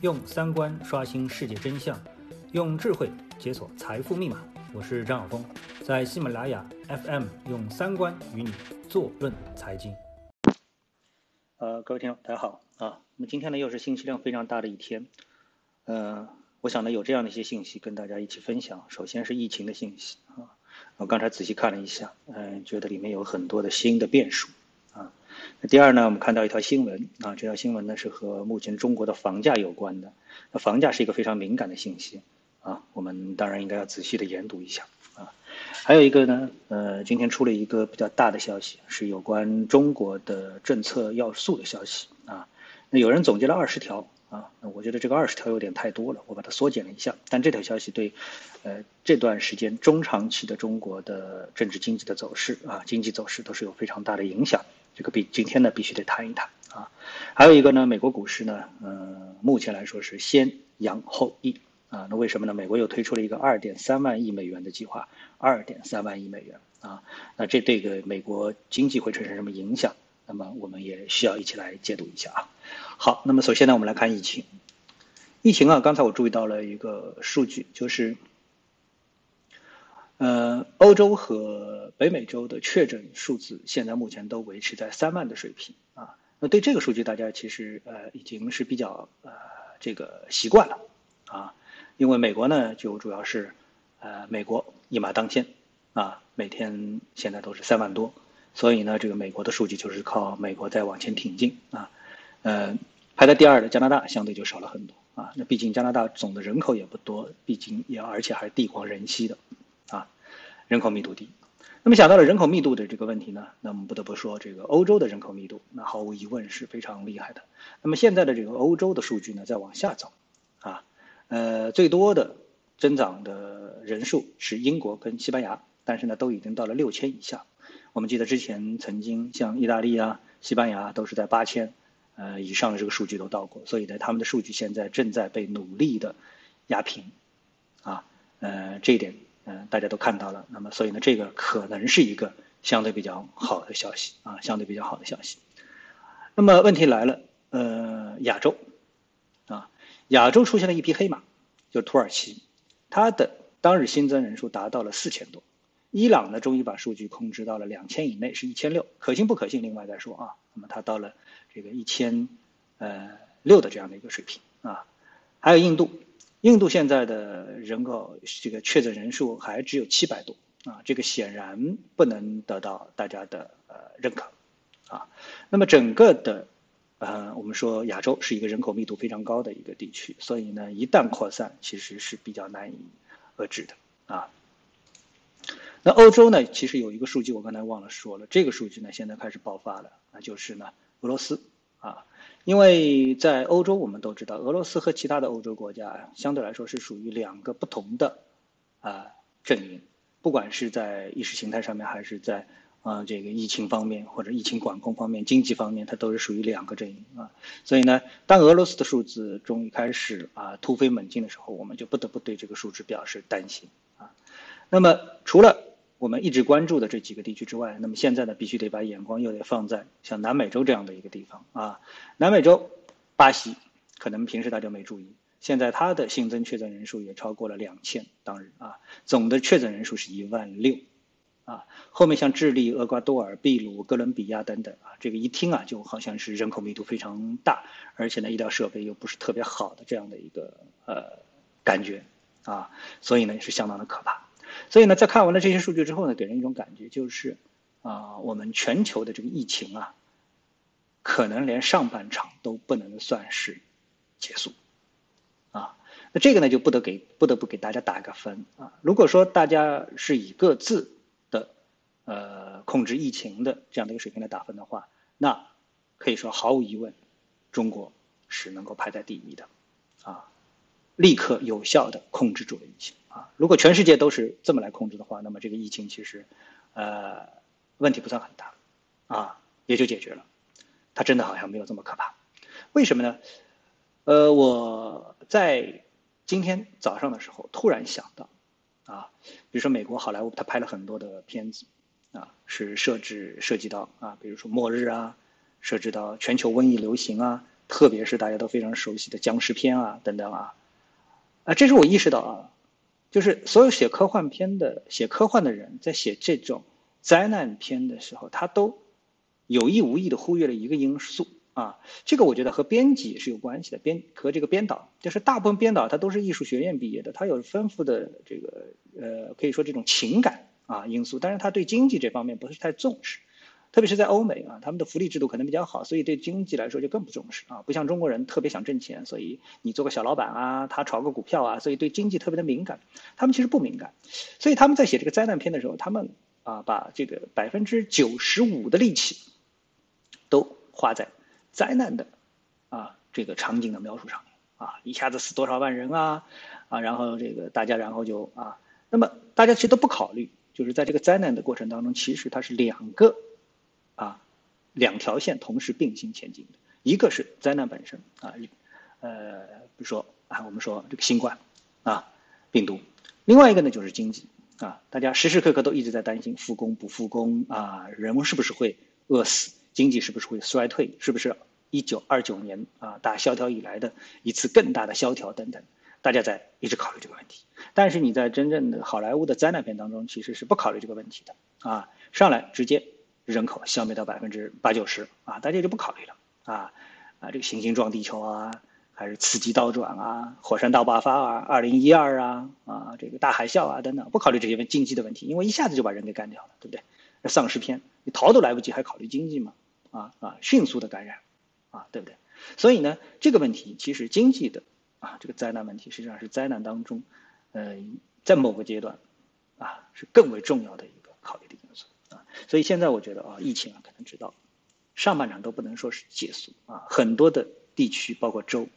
用三观刷新世界真相，用智慧解锁财富密码。我是张晓峰，在喜马拉雅 FM 用三观与你坐论财经。呃，各位听众，大家好啊。那么今天呢，又是信息量非常大的一天。呃，我想呢，有这样的一些信息跟大家一起分享。首先是疫情的信息啊，我刚才仔细看了一下，嗯，觉得里面有很多的新的变数。那第二呢，我们看到一条新闻啊，这条新闻呢是和目前中国的房价有关的。那房价是一个非常敏感的信息啊，我们当然应该要仔细的研读一下啊。还有一个呢，呃，今天出了一个比较大的消息，是有关中国的政策要素的消息啊。那有人总结了二十条啊，那我觉得这个二十条有点太多了，我把它缩减了一下。但这条消息对呃这段时间中长期的中国的政治经济的走势啊，经济走势都是有非常大的影响。这个必今天呢必须得谈一谈啊，还有一个呢，美国股市呢，嗯，目前来说是先扬后抑啊，那为什么呢？美国又推出了一个二点三万亿美元的计划，二点三万亿美元啊，那这对个美国经济会产生什么影响？那么我们也需要一起来解读一下啊。好，那么首先呢，我们来看疫情，疫情啊，刚才我注意到了一个数据，就是。呃，欧洲和北美洲的确诊数字现在目前都维持在三万的水平啊。那对这个数据，大家其实呃已经是比较呃这个习惯了啊。因为美国呢，就主要是呃美国一马当先啊，每天现在都是三万多，所以呢，这个美国的数据就是靠美国在往前挺进啊。呃，排在第二的加拿大相对就少了很多啊。那毕竟加拿大总的人口也不多，毕竟也而且还是地广人稀的。人口密度低，那么想到了人口密度的这个问题呢，那我们不得不说这个欧洲的人口密度，那毫无疑问是非常厉害的。那么现在的这个欧洲的数据呢，在往下走，啊，呃，最多的增长的人数是英国跟西班牙，但是呢，都已经到了六千以下。我们记得之前曾经像意大利啊、西班牙都是在八千，呃以上的这个数据都到过，所以呢，他们的数据现在正在被努力的压平，啊，呃，这一点。嗯，大家都看到了，那么所以呢，这个可能是一个相对比较好的消息啊，相对比较好的消息。那么问题来了，呃，亚洲啊，亚洲出现了一匹黑马，就是土耳其，它的当日新增人数达到了四千多。伊朗呢，终于把数据控制到了两千以内，是一千六，可信不可信？另外再说啊，那么它到了这个一千呃六的这样的一个水平啊，还有印度。印度现在的人口这个确诊人数还只有七百多啊，这个显然不能得到大家的呃认可啊。那么整个的呃，我们说亚洲是一个人口密度非常高的一个地区，所以呢，一旦扩散其实是比较难以遏制的啊。那欧洲呢，其实有一个数据我刚才忘了说了，这个数据呢现在开始爆发了，那就是呢俄罗斯啊。因为在欧洲，我们都知道，俄罗斯和其他的欧洲国家相对来说是属于两个不同的啊阵营，不管是在意识形态上面，还是在啊这个疫情方面或者疫情管控方面、经济方面，它都是属于两个阵营啊。所以呢，当俄罗斯的数字终于开始啊突飞猛进的时候，我们就不得不对这个数值表示担心啊。那么除了我们一直关注的这几个地区之外，那么现在呢，必须得把眼光又得放在像南美洲这样的一个地方啊。南美洲，巴西，可能平时大家没注意，现在它的新增确诊人数也超过了两千，当日啊，总的确诊人数是一万六，啊，后面像智利、厄瓜多尔、秘鲁、哥伦比亚等等啊，这个一听啊，就好像是人口密度非常大，而且呢，医疗设备又不是特别好的这样的一个呃感觉啊，所以呢，也是相当的可怕。所以呢，在看完了这些数据之后呢，给人一种感觉就是，啊，我们全球的这个疫情啊，可能连上半场都不能算是结束，啊，那这个呢就不得给不得不给大家打个分啊。如果说大家是以各自的呃控制疫情的这样的一个水平来打分的话，那可以说毫无疑问，中国是能够排在第一的，啊，立刻有效的控制住了疫情。啊，如果全世界都是这么来控制的话，那么这个疫情其实，呃，问题不算很大，啊，也就解决了。它真的好像没有这么可怕，为什么呢？呃，我在今天早上的时候突然想到，啊，比如说美国好莱坞，他拍了很多的片子，啊，是设置涉及到啊，比如说末日啊，涉及到全球瘟疫流行啊，特别是大家都非常熟悉的僵尸片啊等等啊，啊，这是我意识到啊，就是所有写科幻片的写科幻的人在写这种灾难片的时候，他都有意无意的忽略了一个因素。啊，这个我觉得和编辑是有关系的，编和这个编导，就是大部分编导他都是艺术学院毕业的，他有丰富的这个呃，可以说这种情感啊因素，但是他对经济这方面不是太重视，特别是在欧美啊，他们的福利制度可能比较好，所以对经济来说就更不重视啊，不像中国人特别想挣钱，所以你做个小老板啊，他炒个股票啊，所以对经济特别的敏感，他们其实不敏感，所以他们在写这个灾难片的时候，他们啊把这个百分之九十五的力气都花在。灾难的啊，这个场景的描述上面啊，一下子死多少万人啊啊，然后这个大家然后就啊，那么大家其实都不考虑，就是在这个灾难的过程当中，其实它是两个两条线同时并行前进的，一个是灾难本身啊，呃，比如说啊，我们说这个新冠啊病毒，另外一个呢就是经济啊，大家时时刻刻都一直在担心复工不复工啊，人们是不是会饿死，经济是不是会衰退，是不是？一九二九年啊，大萧条以来的一次更大的萧条等等，大家在一直考虑这个问题。但是你在真正的好莱坞的灾难片当中，其实是不考虑这个问题的啊，上来直接人口消灭到百分之八九十啊，大家就不考虑了啊啊，这个行星撞地球啊，还是次级倒转啊，火山大爆发啊，二零一二啊啊，这个大海啸啊等等，不考虑这些问经济的问题，因为一下子就把人给干掉了，对不对？丧尸片你逃都来不及，还考虑经济吗？啊啊，迅速的感染。啊，对不对？所以呢，这个问题其实经济的啊，这个灾难问题实际上是灾难当中，呃，在某个阶段啊，是更为重要的一个考虑的因素。所以现在我觉得啊，疫情啊，可能知道上半场都不能说是结束啊，很多的地区包括州，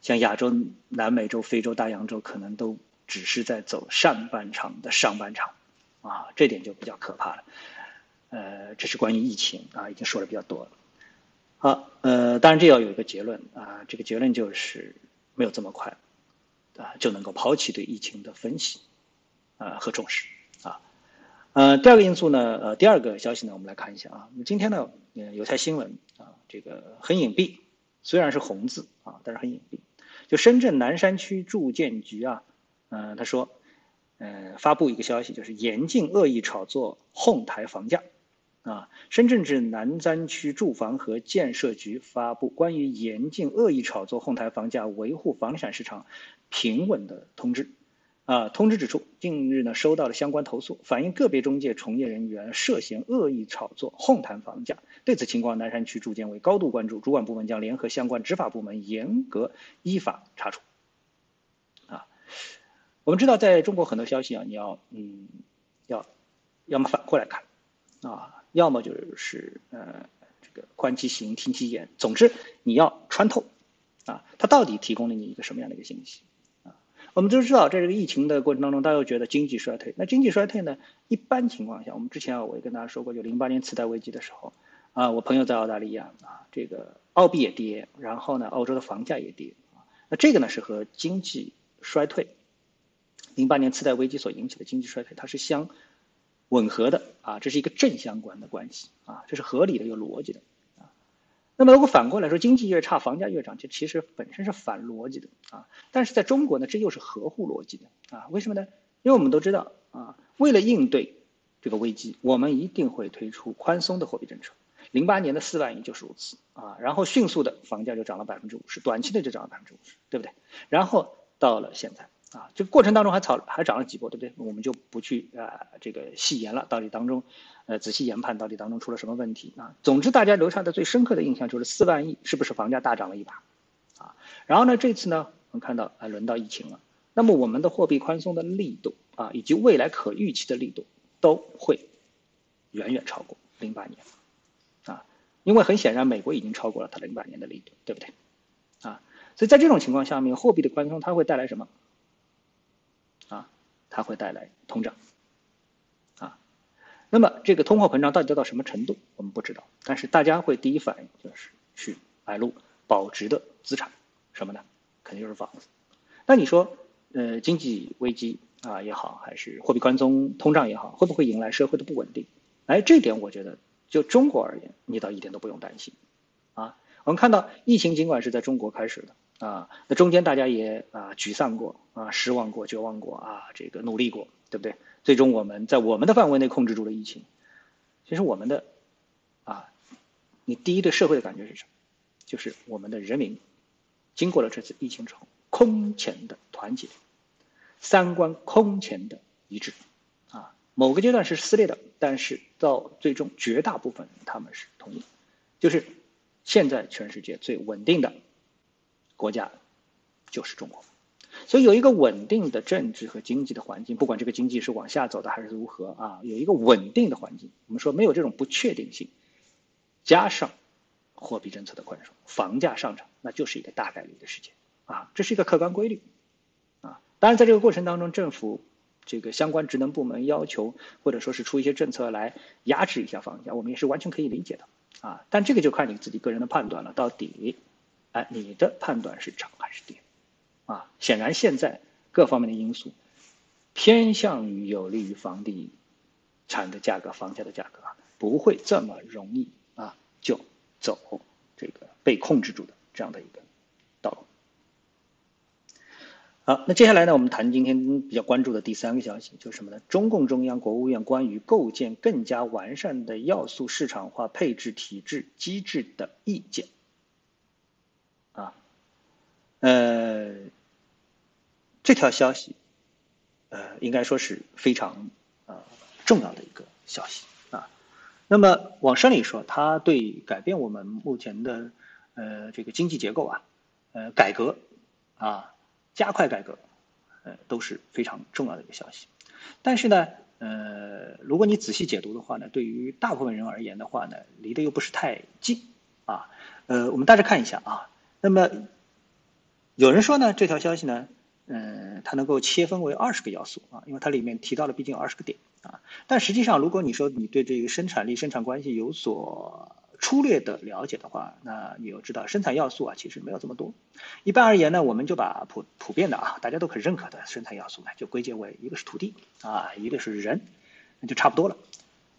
像亚洲、南美洲、非洲、大洋洲，可能都只是在走上半场的上半场啊，这点就比较可怕了。呃，这是关于疫情啊，已经说的比较多了。好，呃，当然这要有一个结论啊，这个结论就是没有这么快，啊就能够抛弃对疫情的分析，啊和重视啊，呃，第二个因素呢，呃，第二个消息呢，我们来看一下啊，今天呢，有条新闻啊，这个很隐蔽，虽然是红字啊，但是很隐蔽，就深圳南山区住建局啊，嗯，他说，呃，发布一个消息，就是严禁恶意炒作哄抬房价。啊，深圳市南山区住房和建设局发布关于严禁恶意炒作、哄抬房价、维护房地产市场平稳的通知。啊，通知指出，近日呢收到了相关投诉，反映个别中介从业人员涉嫌恶意炒作、哄抬房价。对此情况，南山区住建委高度关注，主管部门将联合相关执法部门严格依法查处。啊，我们知道，在中国很多消息啊，你要嗯，要要么反过来看，啊。要么就是呃，这个观其行，听其言，总之你要穿透，啊，它到底提供了你一个什么样的一个信息？我们都知道，在这个疫情的过程当中，大家又觉得经济衰退。那经济衰退呢？一般情况下，我们之前啊，我也跟大家说过，就零八年次贷危机的时候，啊，我朋友在澳大利亚啊，这个澳币也跌，然后呢，澳洲的房价也跌，啊，那这个呢是和经济衰退，零八年次贷危机所引起的经济衰退，它是相。吻合的啊，这是一个正相关的关系啊，这是合理的、有逻辑的。那么如果反过来说，经济越差，房价越涨，这其实本身是反逻辑的啊。但是在中国呢，这又是合乎逻辑的啊。为什么呢？因为我们都知道啊，为了应对这个危机，我们一定会推出宽松的货币政策。零八年的四万亿就是如此啊，然后迅速的房价就涨了百分之五十，短期内就涨了百分之五十，对不对？然后到了现在。啊，这个过程当中还炒还涨了几波，对不对？我们就不去啊这个细研了，到底当中，呃仔细研判到底当中出了什么问题啊？总之大家留下的最深刻的印象就是四万亿是不是房价大涨了一把，啊，然后呢这次呢我们看到啊轮到疫情了，那么我们的货币宽松的力度啊以及未来可预期的力度都会远远超过零八年，啊，因为很显然美国已经超过了它零八年的力度，对不对？啊，所以在这种情况下面，货币的宽松它会带来什么？它会带来通胀，啊，那么这个通货膨胀到底到什么程度，我们不知道。但是大家会第一反应就是去买入保值的资产，什么呢？肯定就是房子。那你说，呃，经济危机啊也好，还是货币宽松、通胀也好，会不会迎来社会的不稳定？哎，这点我觉得就中国而言，你倒一点都不用担心，啊，我们看到疫情尽管是在中国开始的啊，那中间大家也啊沮丧过啊，失望过，绝望过啊，这个努力过，对不对？最终我们在我们的范围内控制住了疫情。其实我们的啊，你第一对社会的感觉是什么？就是我们的人民经过了这次疫情之后，空前的团结，三观空前的一致啊。某个阶段是撕裂的，但是到最终绝大部分他们是同意，就是现在全世界最稳定的国家就是中国。所以有一个稳定的政治和经济的环境，不管这个经济是往下走的还是如何啊，有一个稳定的环境，我们说没有这种不确定性，加上货币政策的宽松，房价上涨，那就是一个大概率的事件啊，这是一个客观规律啊。当然，在这个过程当中，政府这个相关职能部门要求或者说是出一些政策来压制一下房价，我们也是完全可以理解的啊。但这个就看你自己个人的判断了，到底哎你的判断是涨还是跌？啊，显然现在各方面的因素偏向于有利于房地产的价格、房价的价格，不会这么容易啊就走这个被控制住的这样的一个道路。好，那接下来呢，我们谈今天比较关注的第三个消息，就是什么呢？中共中央、国务院关于构建更加完善的要素市场化配置体制机制的意见。呃。这条消息，呃，应该说是非常呃重要的一个消息啊。那么往深里说，它对改变我们目前的呃这个经济结构啊，呃改革啊，加快改革，呃都是非常重要的一个消息。但是呢，呃，如果你仔细解读的话呢，对于大部分人而言的话呢，离得又不是太近啊。呃，我们大致看一下啊。那么有人说呢，这条消息呢。嗯，它能够切分为二十个要素啊，因为它里面提到了毕竟二十个点啊。但实际上，如果你说你对这个生产力、生产关系有所粗略的了解的话，那你要知道生产要素啊，其实没有这么多。一般而言呢，我们就把普普遍的啊，大家都很认可的生产要素呢，就归结为一个是土地啊，一个是人，那就差不多了。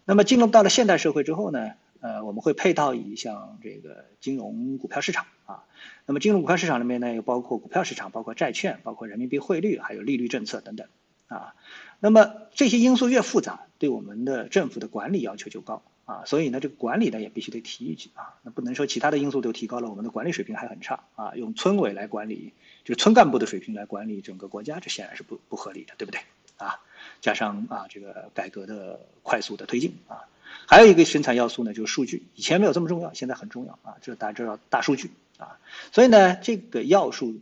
那么进入到了现代社会之后呢？呃，我们会配套以像这个金融股票市场啊，那么金融股票市场里面呢，又包括股票市场，包括债券，包括人民币汇率，还有利率政策等等啊。那么这些因素越复杂，对我们的政府的管理要求就高啊。所以呢，这个管理呢也必须得提一句啊，那不能说其他的因素都提高了，我们的管理水平还很差啊。用村委来管理，就是村干部的水平来管理整个国家，这显然是不不合理的，对不对啊？加上啊，这个改革的快速的推进啊。还有一个生产要素呢，就是数据。以前没有这么重要，现在很重要啊！这大家知道大数据啊，所以呢，这个要素，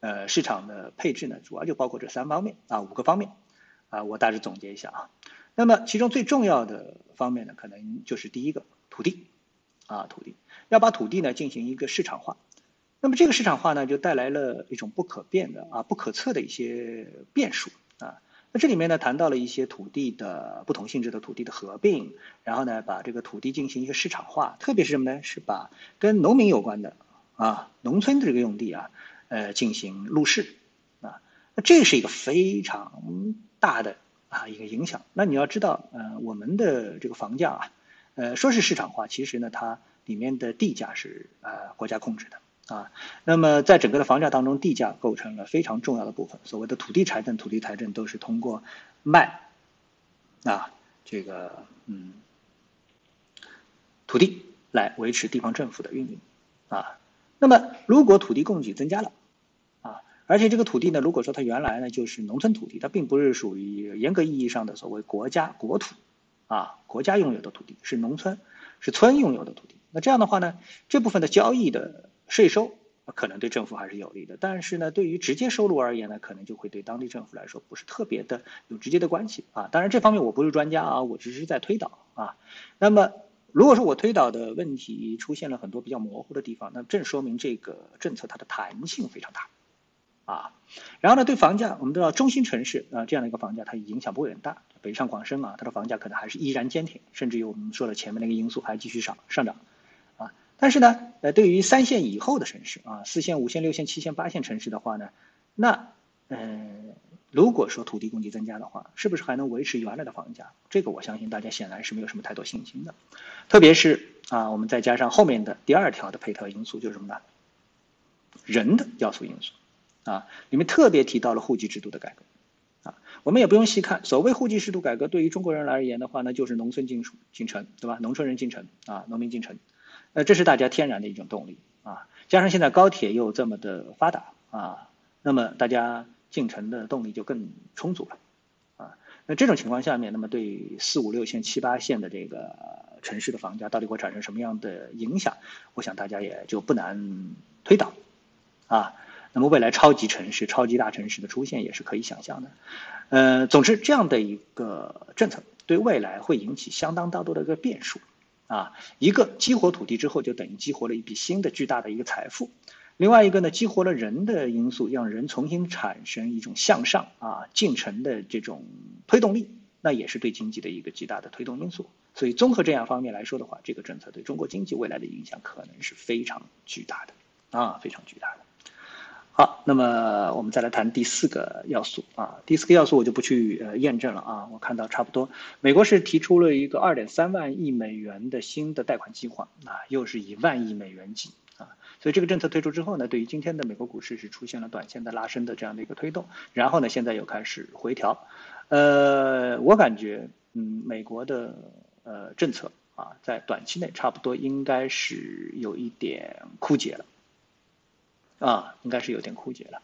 呃，市场的配置呢，主要就包括这三方面啊，五个方面啊，我大致总结一下啊。那么其中最重要的方面呢，可能就是第一个土地啊，土地要把土地呢进行一个市场化。那么这个市场化呢，就带来了一种不可变的啊、不可测的一些变数啊。那这里面呢，谈到了一些土地的不同性质的土地的合并，然后呢，把这个土地进行一个市场化，特别是什么呢？是把跟农民有关的啊，农村的这个用地啊，呃，进行入市啊，那这是一个非常大的啊一个影响。那你要知道，呃，我们的这个房价啊，呃，说是市场化，其实呢，它里面的地价是呃国家控制的。啊，那么在整个的房价当中，地价构成了非常重要的部分。所谓的土地财政，土地财政都是通过卖啊这个嗯土地来维持地方政府的运营啊。那么如果土地供给增加了啊，而且这个土地呢，如果说它原来呢就是农村土地，它并不是属于严格意义上的所谓国家国土啊，国家拥有的土地是农村是村拥有的土地。那这样的话呢，这部分的交易的。税收可能对政府还是有利的，但是呢，对于直接收入而言呢，可能就会对当地政府来说不是特别的有直接的关系啊。当然这方面我不是专家啊，我只是在推导啊。那么如果说我推导的问题出现了很多比较模糊的地方，那正说明这个政策它的弹性非常大啊。然后呢，对房价，我们知道中心城市啊这样的一个房价它影响不会很大，北上广深啊它的房价可能还是依然坚挺，甚至于我们说了前面那个因素还继续上上涨。但是呢，呃，对于三线以后的城市啊，四线、五线、六线、七线、八线城市的话呢，那，嗯，如果说土地供给增加的话，是不是还能维持原来的房价？这个我相信大家显然是没有什么太多信心的。特别是啊，我们再加上后面的第二条的配套因素，就是什么呢？人的要素因素啊，里面特别提到了户籍制度的改革啊，我们也不用细看，所谓户籍制度改革，对于中国人而言的话呢，就是农村进进城，对吧？农村人进城啊，农民进城，呃，这是大家天然的一种动力啊。加上现在高铁又这么的发达啊，那么大家。进城的动力就更充足了，啊，那这种情况下面，那么对四五六线、七八线的这个城市的房价到底会产生什么样的影响？我想大家也就不难推导，啊，那么未来超级城市、超级大城市的出现也是可以想象的，呃，总之这样的一个政策对未来会引起相当大多的一个变数，啊，一个激活土地之后，就等于激活了一笔新的巨大的一个财富。另外一个呢，激活了人的因素，让人重新产生一种向上啊进程的这种推动力，那也是对经济的一个极大的推动因素。所以综合这样方面来说的话，这个政策对中国经济未来的影响可能是非常巨大的啊，非常巨大的。好，那么我们再来谈第四个要素。啊，第四个要素我就不去呃验证了啊，我看到差不多，美国是提出了一个二点三万亿美元的新的贷款计划啊，又是以万亿美元计啊。所以这个政策推出之后呢，对于今天的美国股市是出现了短线的拉升的这样的一个推动，然后呢，现在又开始回调，呃，我感觉，嗯，美国的呃政策啊，在短期内差不多应该是有一点枯竭了，啊，应该是有点枯竭了，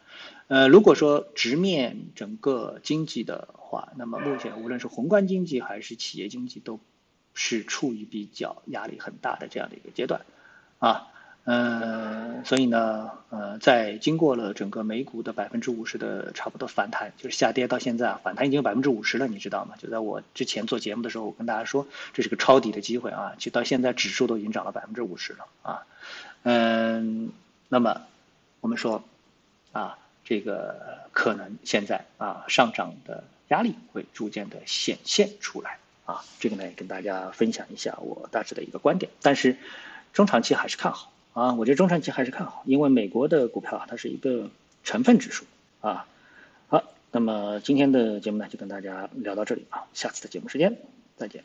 呃，如果说直面整个经济的话，那么目前无论是宏观经济还是企业经济都是处于比较压力很大的这样的一个阶段，啊。嗯，所以呢，呃，在经过了整个美股的百分之五十的差不多反弹，就是下跌到现在啊，反弹已经有百分之五十了，你知道吗？就在我之前做节目的时候，我跟大家说这是个抄底的机会啊，就到现在指数都已经涨了百分之五十了啊。嗯，那么我们说啊，这个可能现在啊上涨的压力会逐渐的显现出来啊，这个呢也跟大家分享一下我大致的一个观点，但是中长期还是看好。啊，我觉得中长期还是看好，因为美国的股票啊，它是一个成分指数啊。好，那么今天的节目呢，就跟大家聊到这里啊，下次的节目时间再见。